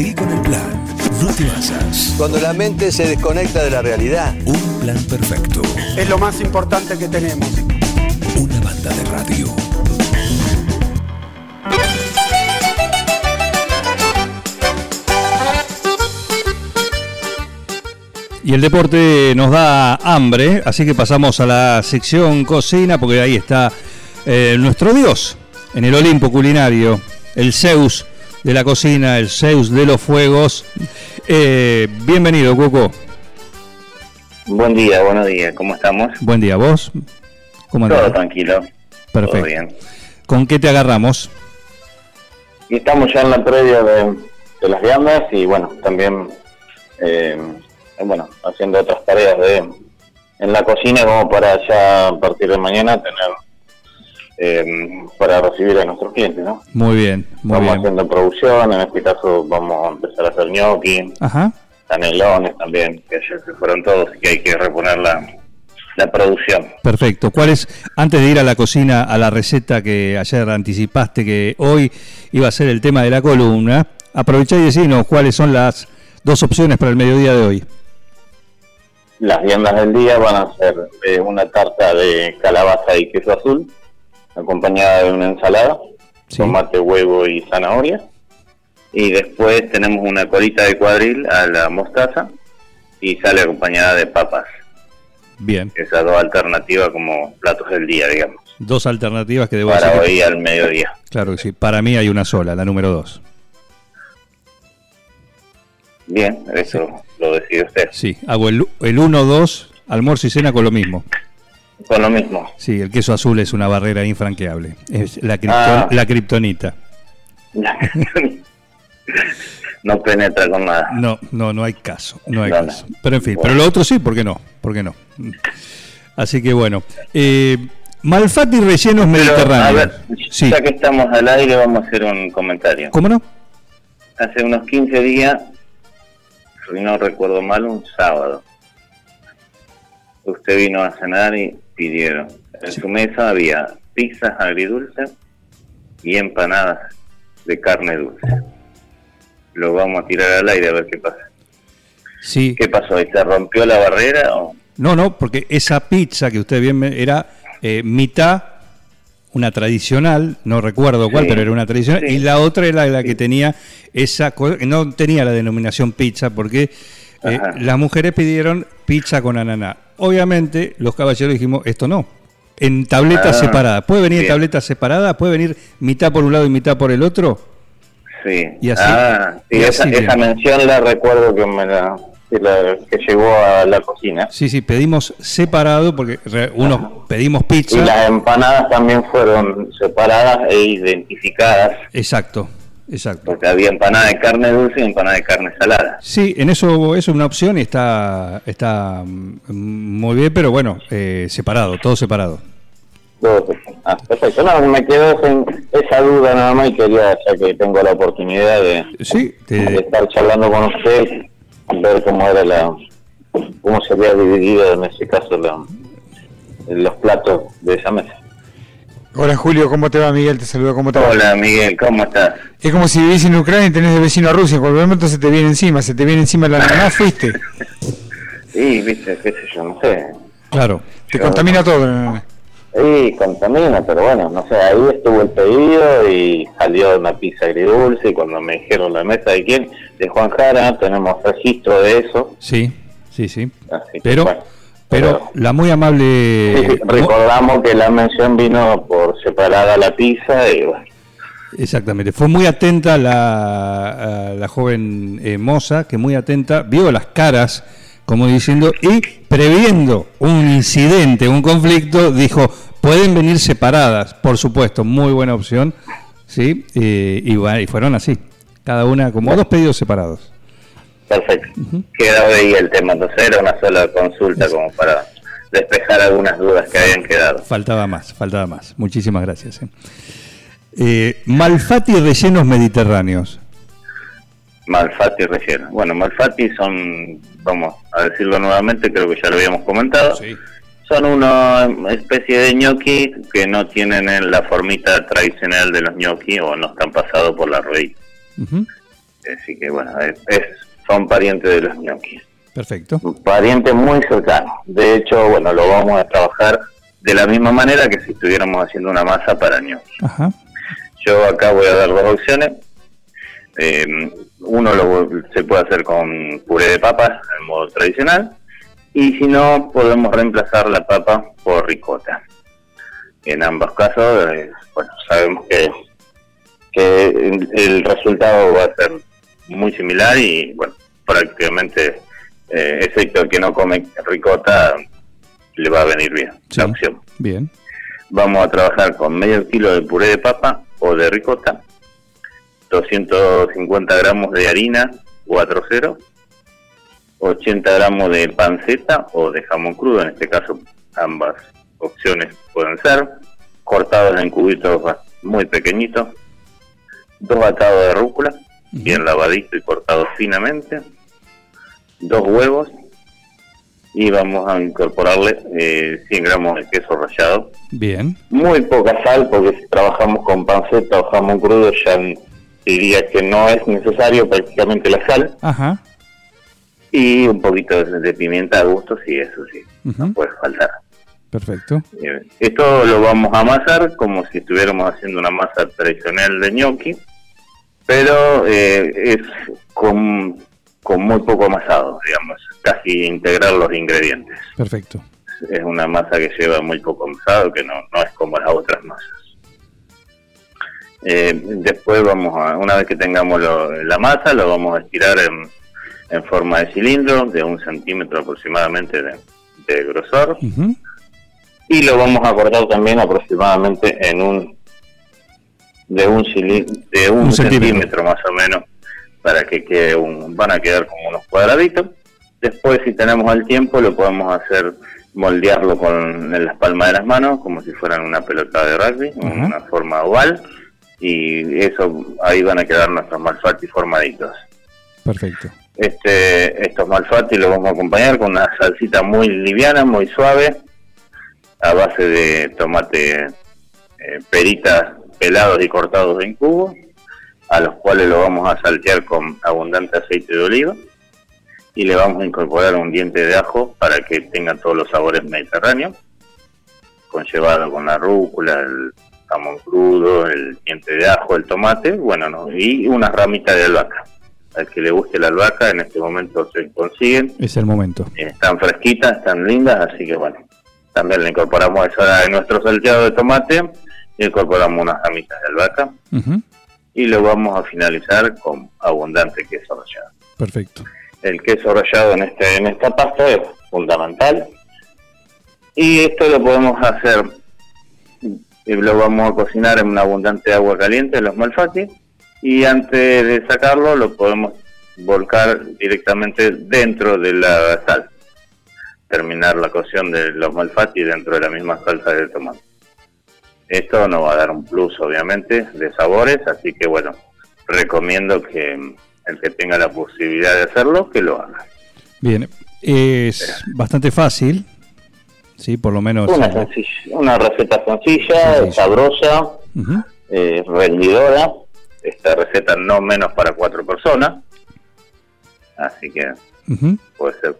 Seguí con el plan. No te basas. Cuando la mente se desconecta de la realidad. Un plan perfecto. Es lo más importante que tenemos. Una banda de radio. Y el deporte nos da hambre, así que pasamos a la sección cocina, porque ahí está eh, nuestro Dios en el Olimpo culinario, el Zeus de la cocina, el Zeus de los fuegos. Eh, bienvenido, Cuco. Buen día, buenos días, ¿cómo estamos? Buen día, ¿vos? ¿Cómo andás? Todo tranquilo. Perfecto. Todo bien. ¿Con qué te agarramos? Y estamos ya en la previa de, de las viandas y bueno, también eh, bueno, haciendo otras tareas de en la cocina como para ya a partir de mañana tener eh, para recibir a nuestros clientes, ¿no? Muy bien, muy vamos bien. haciendo producción, en este caso vamos a empezar a hacer gnocchi, Ajá. canelones también, que ayer se fueron todos y que hay que reponer la, la producción. Perfecto. ¿Cuál es, antes de ir a la cocina, a la receta que ayer anticipaste que hoy iba a ser el tema de la columna, aprovechá y decinos cuáles son las dos opciones para el mediodía de hoy. Las viandas del día van a ser eh, una tarta de calabaza y queso azul, acompañada de una ensalada, Sí. tomate, huevo y zanahoria. Y después tenemos una colita de cuadril a la mostaza y sale acompañada de papas. Bien. Esas dos alternativas como platos del día, digamos, Dos alternativas que debo para que- hoy al mediodía. Claro que sí. Para mí hay una sola, la número dos. Bien, eso lo decide usted. Sí, hago el 1-2, almuerzo y cena con lo mismo. Con lo mismo. Sí, el queso azul es una barrera infranqueable. Es la, kripton- Ah. la kriptonita. no penetra con nada. No, no, no hay caso. No hay No, no. caso. Pero en fin, Bueno. pero lo otro sí, ¿por qué no? ¿Por qué no? Así que bueno. Eh, Malfatti rellenos Pero, a mediterráneos. ver, Sí. ya que estamos al aire, vamos a hacer un comentario. ¿Cómo no? Hace unos 15 días, si no recuerdo mal, un sábado, usted vino a cenar y pidieron. En su mesa había pizzas agridulces y empanadas de carne dulce. Lo vamos a tirar al aire a ver qué pasa. Sí. ¿Qué pasó? ¿Y ¿Se rompió la barrera? O... No, no, porque esa pizza que usted bien me- era eh, mitad una tradicional, no recuerdo cuál, Sí. pero era una tradicional, Sí. y la otra era la que tenía esa, no tenía la denominación pizza, porque eh, las mujeres pidieron pizza con ananá. Obviamente, los caballeros dijimos, esto no. En tabletas Ah, separadas. ¿Puede venir en bien. tabletas separadas? ¿Puede venir mitad por un lado y mitad por el otro? Sí. Y así- ah, sí, y esa, así esa bien. mención la recuerdo que me la, que la- que llegó a la cocina. Sí, sí, pedimos separado, porque re- unos pedimos pizza. Y las empanadas también fueron separadas e identificadas, Exacto, exacto. porque había empanada de carne dulce y empanada de carne salada. Sí, en eso eso es una opción y está, está mm, muy bien, pero bueno, eh, separado, todo separado. Ah, perfecto. No, me quedó en esa duda nada más y quería, ya que tengo la oportunidad de, Sí, de te- estar charlando con usted, ver cómo era la, cómo se había dividido en ese caso la- los platos de esa mesa. Hola Julio, ¿cómo te va? Miguel te saluda, ¿cómo te va? Hola Miguel, ¿cómo estás? Es como si vivís en Ucrania y tenés de vecino a Rusia, en cualquier momento se te viene encima, se te viene encima la nada, fuiste. Sí, viste, qué sé yo, no sé. claro. Te contamina todo. Sí, contamina, pero bueno, no sé, ahí estuvo el pedido y salió una pizza agridulce y cuando me dijeron la mesa de quién, de Juan Jara, tenemos registro de eso. Sí, sí, sí. Así que, Pero, bueno, pero la muy amable... sí, recordamos que la mención vino por separada la pizza y bueno, Exactamente, fue muy atenta la, la joven eh, moza, que muy atenta, vio las caras, como diciendo, y previendo un incidente, un conflicto, dijo, pueden venir separadas, por supuesto, muy buena opción, ¿sí? Eh, y, bueno, y fueron así, cada una como dos pedidos separados. Perfecto. Quedaba ahí el tema, entonces era una sola consulta como para despejar algunas dudas que habían quedado. Faltaba más, faltaba más. Muchísimas gracias. eh. Eh, Malfatti rellenos mediterráneos. Malfatti relleno. Bueno, Malfatti son, vamos a decirlo nuevamente, creo que ya lo habíamos comentado. Son una especie de gnocchi que no tienen en la formita tradicional de los gnocchi o no están pasados por la ruedita. Así que bueno, es, es- son parientes de los ñoquis. Perfecto. Parientes muy cercanos. De hecho, bueno, lo vamos a trabajar de la misma manera que si estuviéramos haciendo una masa para ñoquis. Ajá. Yo acá voy a dar dos opciones. Eh, uno lo, se puede hacer con puré de papas en modo tradicional y si no podemos reemplazar la papa por ricota. En ambos casos, eh, bueno, sabemos que, que el, el resultado va a ser muy similar y bueno, prácticamente, eh, excepto el que no come ricota, le va a venir bien Sí. la opción. Bien. Vamos a trabajar con medio kilo de puré de papa o de ricota, 250 gramos de harina 4.0, 80 gramos de panceta o de jamón crudo, en este caso ambas opciones pueden ser, cortados en cubitos muy pequeñitos, dos batados de rúcula, bien lavadito y cortados finamente, dos huevos y vamos a incorporarle eh, 100 gramos de queso rallado Bien. muy poca sal porque si trabajamos con panceta o jamón crudo ya diría que no es necesario prácticamente la sal Ajá. y un poquito de, de pimienta a gusto sí eso sí no puede faltar Perfecto. Eh, esto lo vamos a amasar como si estuviéramos haciendo una masa tradicional de gnocchi pero eh, es con, con muy poco amasado digamos casi integrar los ingredientes Perfecto. es una masa que lleva muy poco amasado, que no, no es como las otras masas. Eh, después vamos a, una vez que tengamos lo- la masa, lo vamos a estirar en, en forma de cilindro, de un centímetro aproximadamente de, de grosor, y lo vamos a cortar también aproximadamente en un de un de un, Un centímetro. centímetro. más o menos para que quede un van a quedar como unos cuadraditos después si tenemos el tiempo lo podemos hacer moldearlo con en las palmas de las manos como si fueran una pelota de rugby Ajá. una forma oval y eso ahí van a quedar nuestros malfatti formaditos Perfecto. este, estos malfatti los vamos a acompañar con una salsita muy liviana, muy suave, a base de tomate eh, peritas pelados y cortados en cubos, a los cuales lo vamos a saltear con abundante aceite de oliva y le vamos a incorporar un diente de ajo para que tenga todos los sabores mediterráneos, conllevado con la rúcula, el jamón crudo, el diente de ajo, el tomate, bueno, no, y unas ramitas de albahaca. Al que le guste la albahaca, en este momento se consiguen, Es el momento. están fresquitas, están lindas, así que bueno, también le incorporamos eso a nuestro salteado de tomate, incorporamos unas ramitas de albahaca y lo vamos a finalizar con abundante queso rallado. Perfecto. El queso rallado en este en esta pasta es fundamental y esto lo podemos hacer y lo vamos a cocinar en una abundante agua caliente los malfatti y antes de sacarlo lo podemos volcar directamente dentro de la salsa terminar la cocción de los malfatti dentro de la misma salsa de tomate esto nos va a dar un plus obviamente de sabores así que bueno recomiendo que el que tenga la posibilidad de hacerlo que lo haga Bien. Es bastante fácil. Sí, por lo menos. una sencilla, una receta sencilla Sencilla. sabrosa eh, rendidora. Esta receta no menos para cuatro personas. Así que puede ser,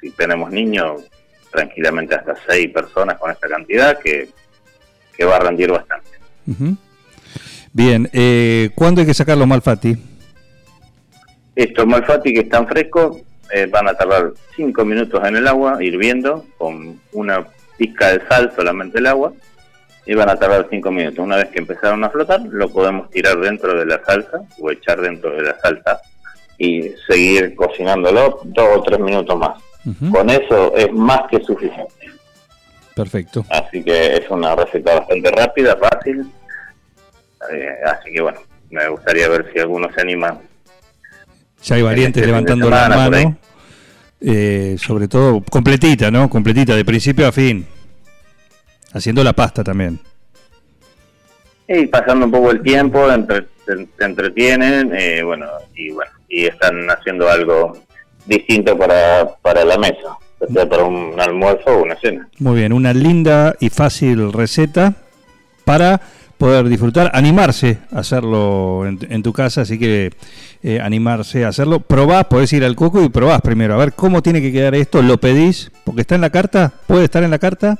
si tenemos niños, tranquilamente hasta seis personas con esta cantidad, que, que va a rendir bastante. Bien. Eh, ¿Cuándo hay que sacar los malfatti? Estos malfatti que están frescos eh, van a tardar cinco minutos en el agua, hirviendo, con una pizca de sal, solamente el agua, y van a tardar cinco minutos. Una vez que empezaron a flotar, lo podemos tirar dentro de la salsa o echar dentro de la salsa y seguir cocinándolo dos o tres minutos más. Con eso es más que suficiente. Perfecto. Así que es una receta bastante rápida, fácil. Eh, así que bueno, me gustaría ver si alguno se anima Ya hay variantes este levantando la mano. Eh, sobre todo completita, ¿no? Completita, de principio a fin. Haciendo la pasta también. Y pasando un poco el tiempo, entre- se, se entretienen, eh, bueno, y bueno, y están haciendo algo distinto para, para la mesa, ya sea para un almuerzo o una cena. Muy bien, una linda y fácil receta para poder disfrutar, animarse a hacerlo en, en tu casa, así que eh, animarse a hacerlo. Probás, podés ir al coco y probás primero, a ver cómo tiene que quedar esto, lo pedís, porque está en la carta, puede estar en la carta.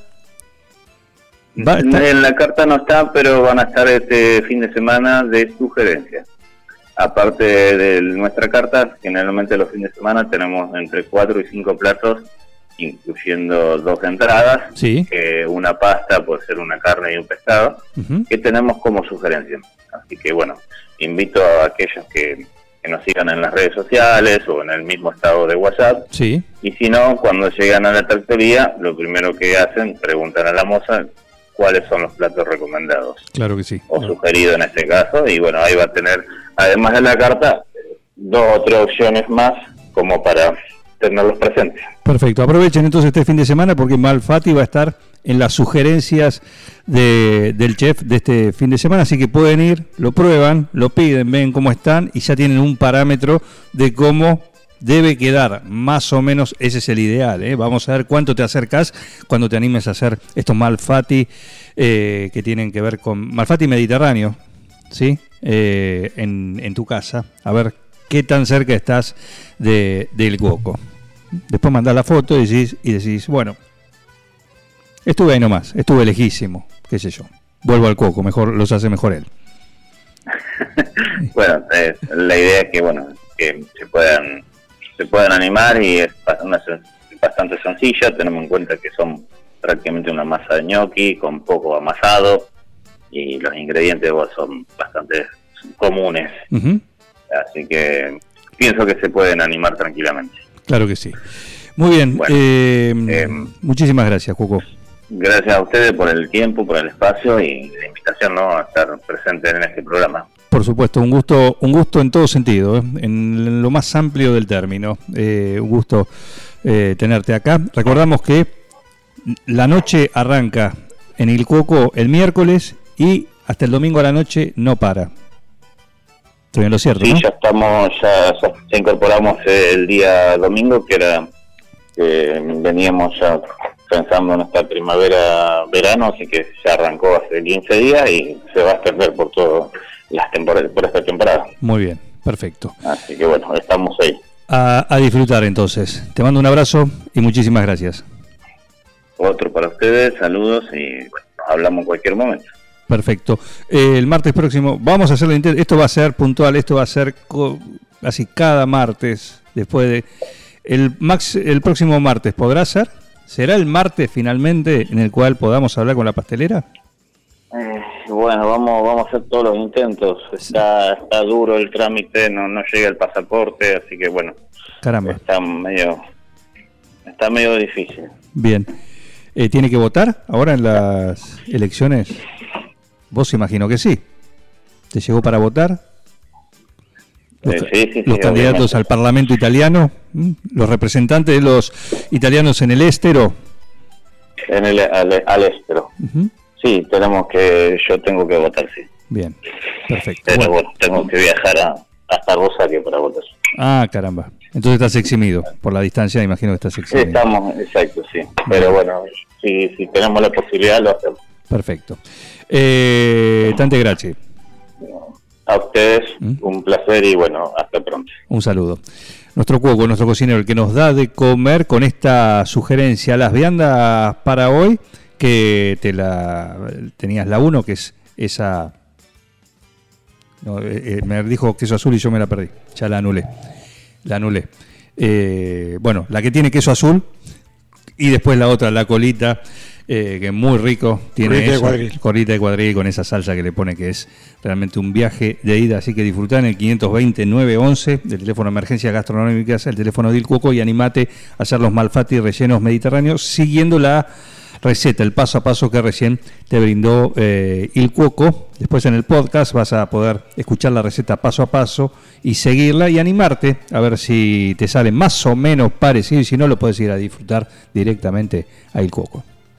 Va En la carta no está, pero van a estar este fin de semana de sugerencias. Aparte de nuestra carta, generalmente los fines de semana tenemos entre 4 y 5 platos, incluyendo dos entradas, Sí. una pasta puede ser una carne y un pescado, que tenemos como sugerencia. Así que bueno, invito a aquellos que, que nos sigan en las redes sociales o en el mismo estado de WhatsApp. Sí, Y si no, cuando llegan a la tractoría, lo primero que hacen, preguntan a la moza cuáles son los platos recomendados claro que sí. o sugeridos en este caso. Y bueno, ahí va a tener, además de la carta, dos o tres opciones más como para tenerlos presentes. Perfecto, aprovechen entonces este fin de semana porque Malfatti va a estar en las sugerencias de- del chef de este fin de semana, así que pueden ir, lo prueban, lo piden, ven cómo están y ya tienen un parámetro de cómo debe quedar, más o menos ese es el ideal. ¿eh? Vamos a ver cuánto te acercas cuando te animes a hacer estos Malfatti eh, que tienen que ver con Malfatti mediterráneo, ¿sí? Eh, en, tu casa, a ver qué tan cerca estás de, del Cuoco. Después mandás la foto y decís, y decís, bueno, estuve ahí nomás, estuve lejísimo, qué sé yo. Vuelvo al Cuoco, mejor los hace mejor él. Bueno, eh, la idea es que bueno que se puedan se puedan animar y es una bastante sencilla. Tenemos en cuenta que son prácticamente una masa de gnocchi con poco amasado y los ingredientes bueno, son bastante comunes. Así que pienso que se pueden animar tranquilamente. Claro que sí. Muy bien, Bueno, eh, em, muchísimas gracias, Cuoco. Gracias a ustedes por el tiempo, por el espacio y la invitación ¿no? a estar presente en este programa. Por supuesto, un gusto, un gusto en todo sentido, ¿eh? en lo más amplio del término. Eh, un gusto eh, tenerte acá. Recordamos que la noche arranca en el Cuoco el miércoles y hasta el domingo a la noche no para. Estoy en lo cierto, Sí, ¿no? ya estamos, ya, ya- incorporamos el día domingo, que era que veníamos ya pensando en esta primavera-verano, así que ya arrancó hace 15 días y se va a extender por todo las temporadas, por esta temporada. Muy bien, perfecto. Así que bueno, estamos ahí. A, a disfrutar entonces. Te mando un abrazo y muchísimas gracias. Otro para ustedes, saludos y bueno, hablamos en cualquier momento. Perfecto. Eh, el martes próximo vamos a hacer la Esto va a ser puntual, esto va a ser así cada martes. Después de. El, max, el próximo martes, ¿podrá ser? ¿Será el martes finalmente en el cual podamos hablar con la pastelera? Eh, bueno, vamos, vamos a hacer todos los intentos. Está, está duro el trámite, no, no llega el pasaporte, así que bueno, Caramba. está medio, está medio difícil. Bien. Eh, ¿Tiene que votar ahora en las elecciones? Vos imagino que sí. ¿Te llegó para votar? Los, sí, sí, sí, los candidatos obviamente. al Parlamento italiano, los representantes de los italianos en el estero. En el, al, al estero. Sí, tenemos que, yo tengo que votar, sí. Bien, perfecto. Pero Bueno. bueno, tengo que viajar a, hasta Rosario para votar. Ah, caramba. Entonces estás eximido. Por la distancia, imagino que estás Sí, eximido. estamos, exacto, sí. Pero bueno, si, si tenemos la posibilidad, lo hacemos. Perfecto. Eh, tante gracias. A ustedes, ¿Mm? un placer y bueno, hasta pronto. Un saludo. Nuestro cuoco, nuestro cocinero, el que nos da de comer con esta sugerencia, las viandas para hoy, que te la tenías la uno, que es esa. no, eh, eh, me dijo queso azul y yo me la perdí. Ya la anulé. La anulé. Eh, bueno, la que tiene queso azul y después la otra, la colita, eh, que muy rico. Tiene Colita de eso, cuadril. colita de cuadril con esa salsa que le pone que es realmente un viaje de ida. Así que disfrutá en el 520-911 del teléfono de emergencia gastronómica, el teléfono del Cuoco y animate a hacer los malfati rellenos mediterráneos siguiendo la receta, el paso a paso que recién te brindó eh, Il Cuoco. Después en el podcast vas a poder escuchar la receta paso a paso y seguirla y animarte a ver si te sale más o menos parecido y si no lo puedes ir a disfrutar directamente a Il Cuoco.